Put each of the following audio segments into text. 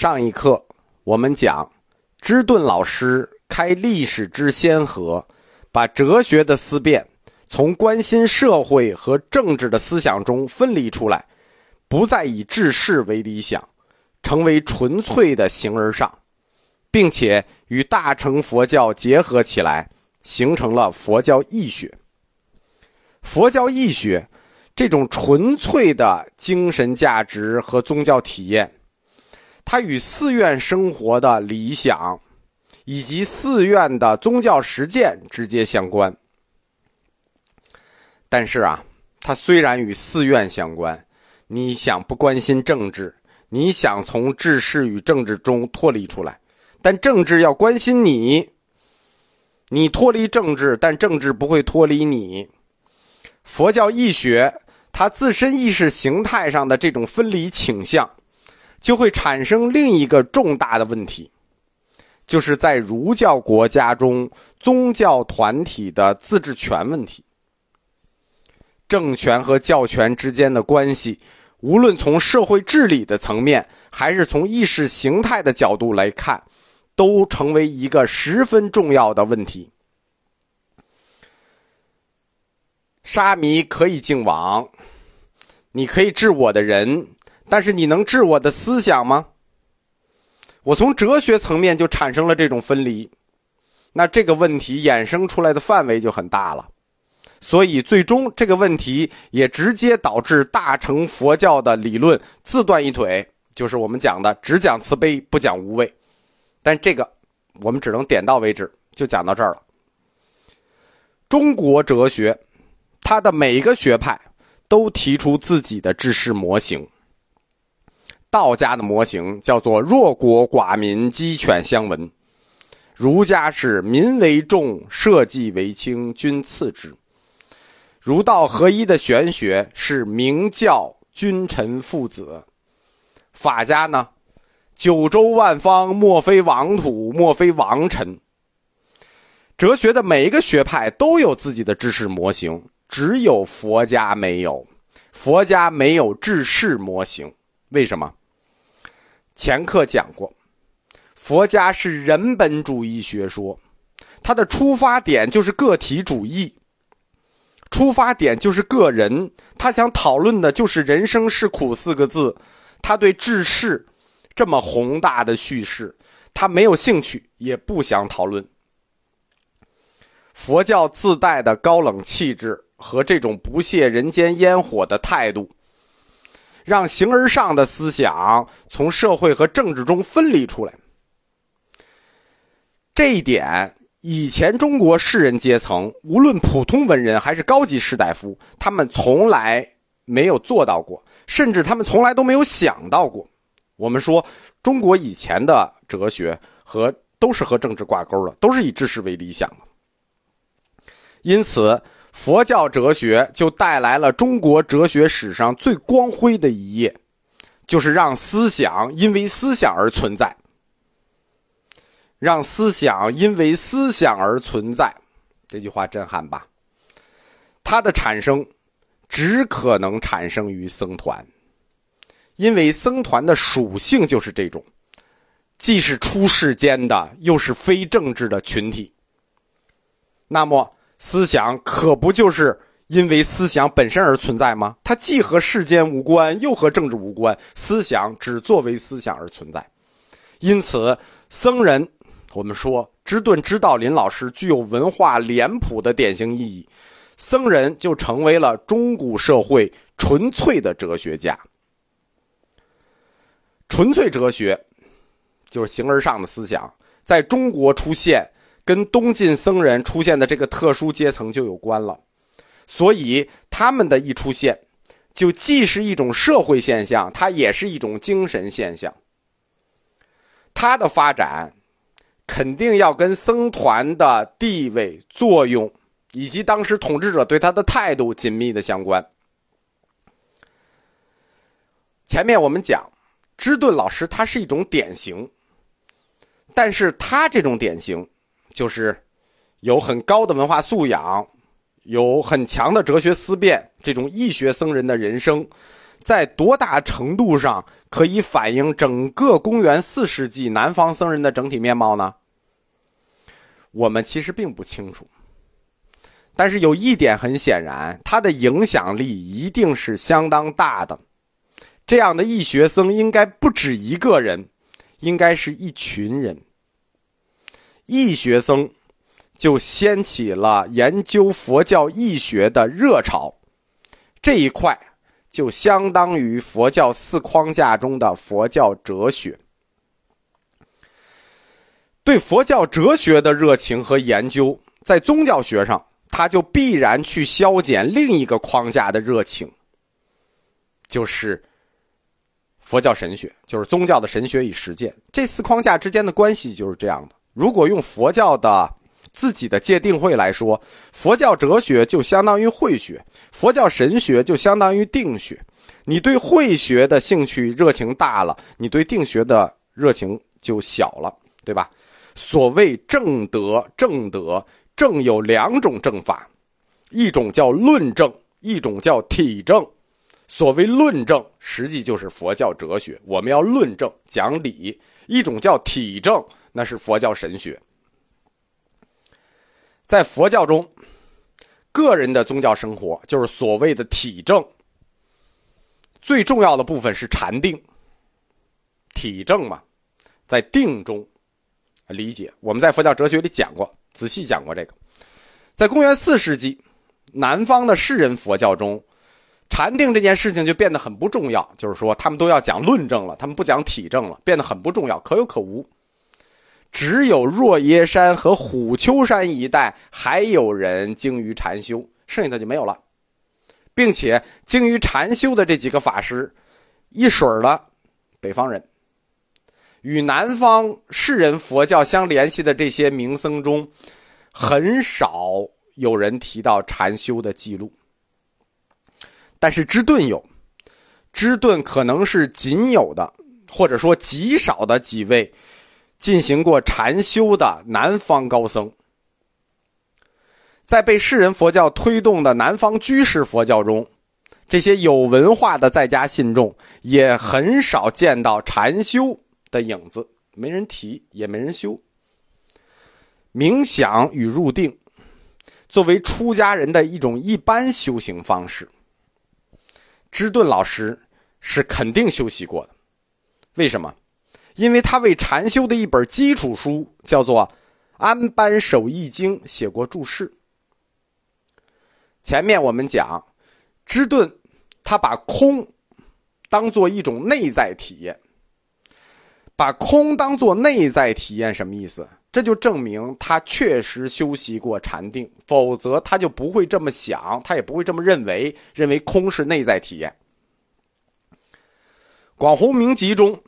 上一课我们讲，芝顿老师开历史之先河，把哲学的思辨从关心社会和政治的思想中分离出来，不再以治世为理想，成为纯粹的形而上，并且与大乘佛教结合起来，形成了佛教义学。佛教义学这种纯粹的精神价值和宗教体验。它与寺院生活的理想，以及寺院的宗教实践直接相关。但是啊，它虽然与寺院相关，你想不关心政治，你想从治世与政治中脱离出来，但政治要关心你。你脱离政治，但政治不会脱离你。佛教义学它自身意识形态上的这种分离倾向。就会产生另一个重大的问题，就是在儒教国家中，宗教团体的自治权问题。政权和教权之间的关系，无论从社会治理的层面，还是从意识形态的角度来看，都成为一个十分重要的问题。沙弥可以敬王，你可以治我的人。但是你能治我的思想吗？我从哲学层面就产生了这种分离，那这个问题衍生出来的范围就很大了，所以最终这个问题也直接导致大乘佛教的理论自断一腿，就是我们讲的只讲慈悲不讲无畏。但这个我们只能点到为止，就讲到这儿了。中国哲学，它的每一个学派都提出自己的知识模型。道家的模型叫做弱国寡民，鸡犬相闻；儒家是民为重，社稷为轻，君次之。儒道合一的玄学是明教君臣父子。法家呢，九州万方莫非王土，莫非王臣。哲学的每一个学派都有自己的治世模型，只有佛家没有。佛家没有治世模型，为什么？前课讲过，佛家是人本主义学说，它的出发点就是个体主义，出发点就是个人，他想讨论的就是“人生是苦”四个字，他对治世这么宏大的叙事，他没有兴趣，也不想讨论。佛教自带的高冷气质和这种不屑人间烟火的态度。让形而上的思想从社会和政治中分离出来，这一点以前中国士人阶层，无论普通文人还是高级士大夫，他们从来没有做到过，甚至他们从来都没有想到过。我们说，中国以前的哲学和都是和政治挂钩的，都是以知识为理想的，因此。佛教哲学就带来了中国哲学史上最光辉的一页，就是让思想因为思想而存在，让思想因为思想而存在。这句话震撼吧？它的产生只可能产生于僧团，因为僧团的属性就是这种，既是出世间的，又是非政治的群体。那么。思想可不就是因为思想本身而存在吗？它既和世间无关，又和政治无关。思想只作为思想而存在，因此，僧人，我们说知顿知道林老师具有文化脸谱的典型意义，僧人就成为了中古社会纯粹的哲学家。纯粹哲学，就是形而上的思想，在中国出现。跟东晋僧人出现的这个特殊阶层就有关了，所以他们的一出现，就既是一种社会现象，它也是一种精神现象。它的发展肯定要跟僧团的地位、作用以及当时统治者对他的态度紧密的相关。前面我们讲，芝顿老师他是一种典型，但是他这种典型。就是有很高的文化素养，有很强的哲学思辨，这种易学僧人的人生，在多大程度上可以反映整个公元四世纪南方僧人的整体面貌呢？我们其实并不清楚。但是有一点很显然，他的影响力一定是相当大的。这样的义学僧应该不止一个人，应该是一群人。义学僧就掀起了研究佛教义学的热潮，这一块就相当于佛教四框架中的佛教哲学。对佛教哲学的热情和研究，在宗教学上。他就必然去消减另一个框架的热情，就是佛教神学，就是宗教的神学与实践。这四框架之间的关系就是这样的。如果用佛教的自己的界定会来说，佛教哲学就相当于慧学，佛教神学就相当于定学。你对慧学的兴趣热情大了，你对定学的热情就小了，对吧？所谓正德，正德。正有两种正法，一种叫论证，一种叫体证。所谓论证，实际就是佛教哲学，我们要论证讲理；一种叫体证，那是佛教神学。在佛教中，个人的宗教生活就是所谓的体证。最重要的部分是禅定。体证嘛，在定中理解。我们在佛教哲学里讲过。仔细讲过这个，在公元四世纪，南方的士人佛教中，禅定这件事情就变得很不重要。就是说，他们都要讲论证了，他们不讲体证了，变得很不重要，可有可无。只有若耶山和虎丘山一带还有人精于禅修，剩下的就没有了，并且精于禅修的这几个法师，一水儿的北方人。与南方士人佛教相联系的这些名僧中，很少有人提到禅修的记录。但是知顿有，知顿可能是仅有的，或者说极少的几位进行过禅修的南方高僧。在被世人佛教推动的南方居士佛教中，这些有文化的在家信众也很少见到禅修。的影子没人提，也没人修。冥想与入定，作为出家人的一种一般修行方式，知顿老师是肯定修习过的。为什么？因为他为禅修的一本基础书叫做《安般守义经》写过注释。前面我们讲，知顿他把空当做一种内在体验。把空当做内在体验，什么意思？这就证明他确实修习过禅定，否则他就不会这么想，他也不会这么认为，认为空是内在体验。《广弘明集》中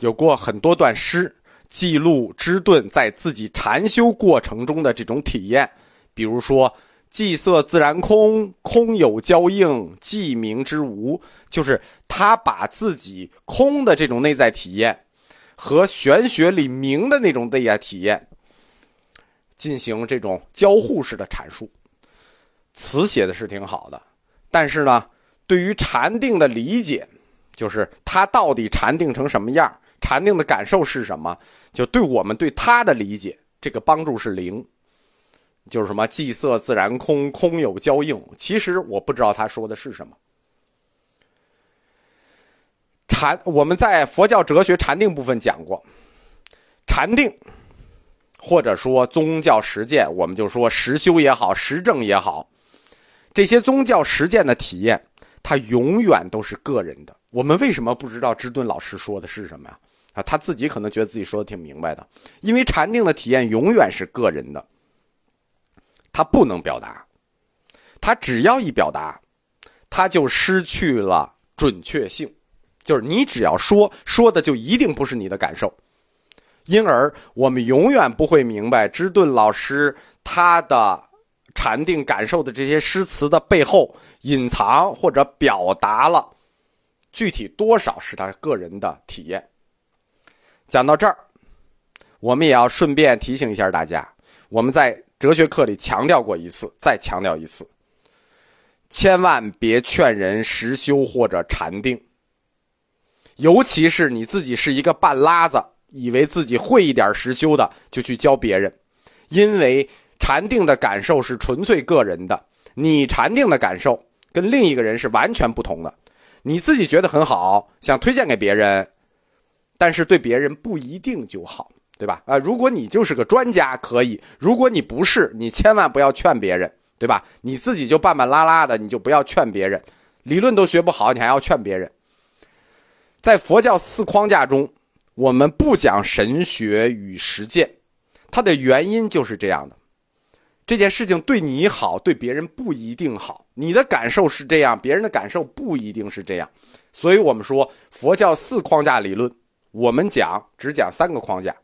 有过很多段诗，记录知顿在自己禅修过程中的这种体验，比如说“寂色自然空，空有交应，寂明之无”，就是他把自己空的这种内在体验。和玄学里明的那种内在体验进行这种交互式的阐述，词写的是挺好的，但是呢，对于禅定的理解，就是他到底禅定成什么样，禅定的感受是什么，就对我们对他的理解，这个帮助是零。就是什么寂色自然空，空有交应，其实我不知道他说的是什么。禅，我们在佛教哲学禅定部分讲过，禅定，或者说宗教实践，我们就说实修也好，实证也好，这些宗教实践的体验，它永远都是个人的。我们为什么不知道知顿老师说的是什么呀？啊，他自己可能觉得自己说的挺明白的，因为禅定的体验永远是个人的，他不能表达，他只要一表达，他就失去了准确性。就是你只要说说的就一定不是你的感受，因而我们永远不会明白知顿老师他的禅定感受的这些诗词的背后隐藏或者表达了具体多少是他个人的体验。讲到这儿，我们也要顺便提醒一下大家，我们在哲学课里强调过一次，再强调一次，千万别劝人实修或者禅定。尤其是你自己是一个半拉子，以为自己会一点实修的，就去教别人，因为禅定的感受是纯粹个人的，你禅定的感受跟另一个人是完全不同的。你自己觉得很好，想推荐给别人，但是对别人不一定就好，对吧？啊，如果你就是个专家，可以；如果你不是，你千万不要劝别人，对吧？你自己就半半拉拉的，你就不要劝别人。理论都学不好，你还要劝别人？在佛教四框架中，我们不讲神学与实践，它的原因就是这样的。这件事情对你好，对别人不一定好。你的感受是这样，别人的感受不一定是这样。所以我们说佛教四框架理论，我们讲只讲三个框架：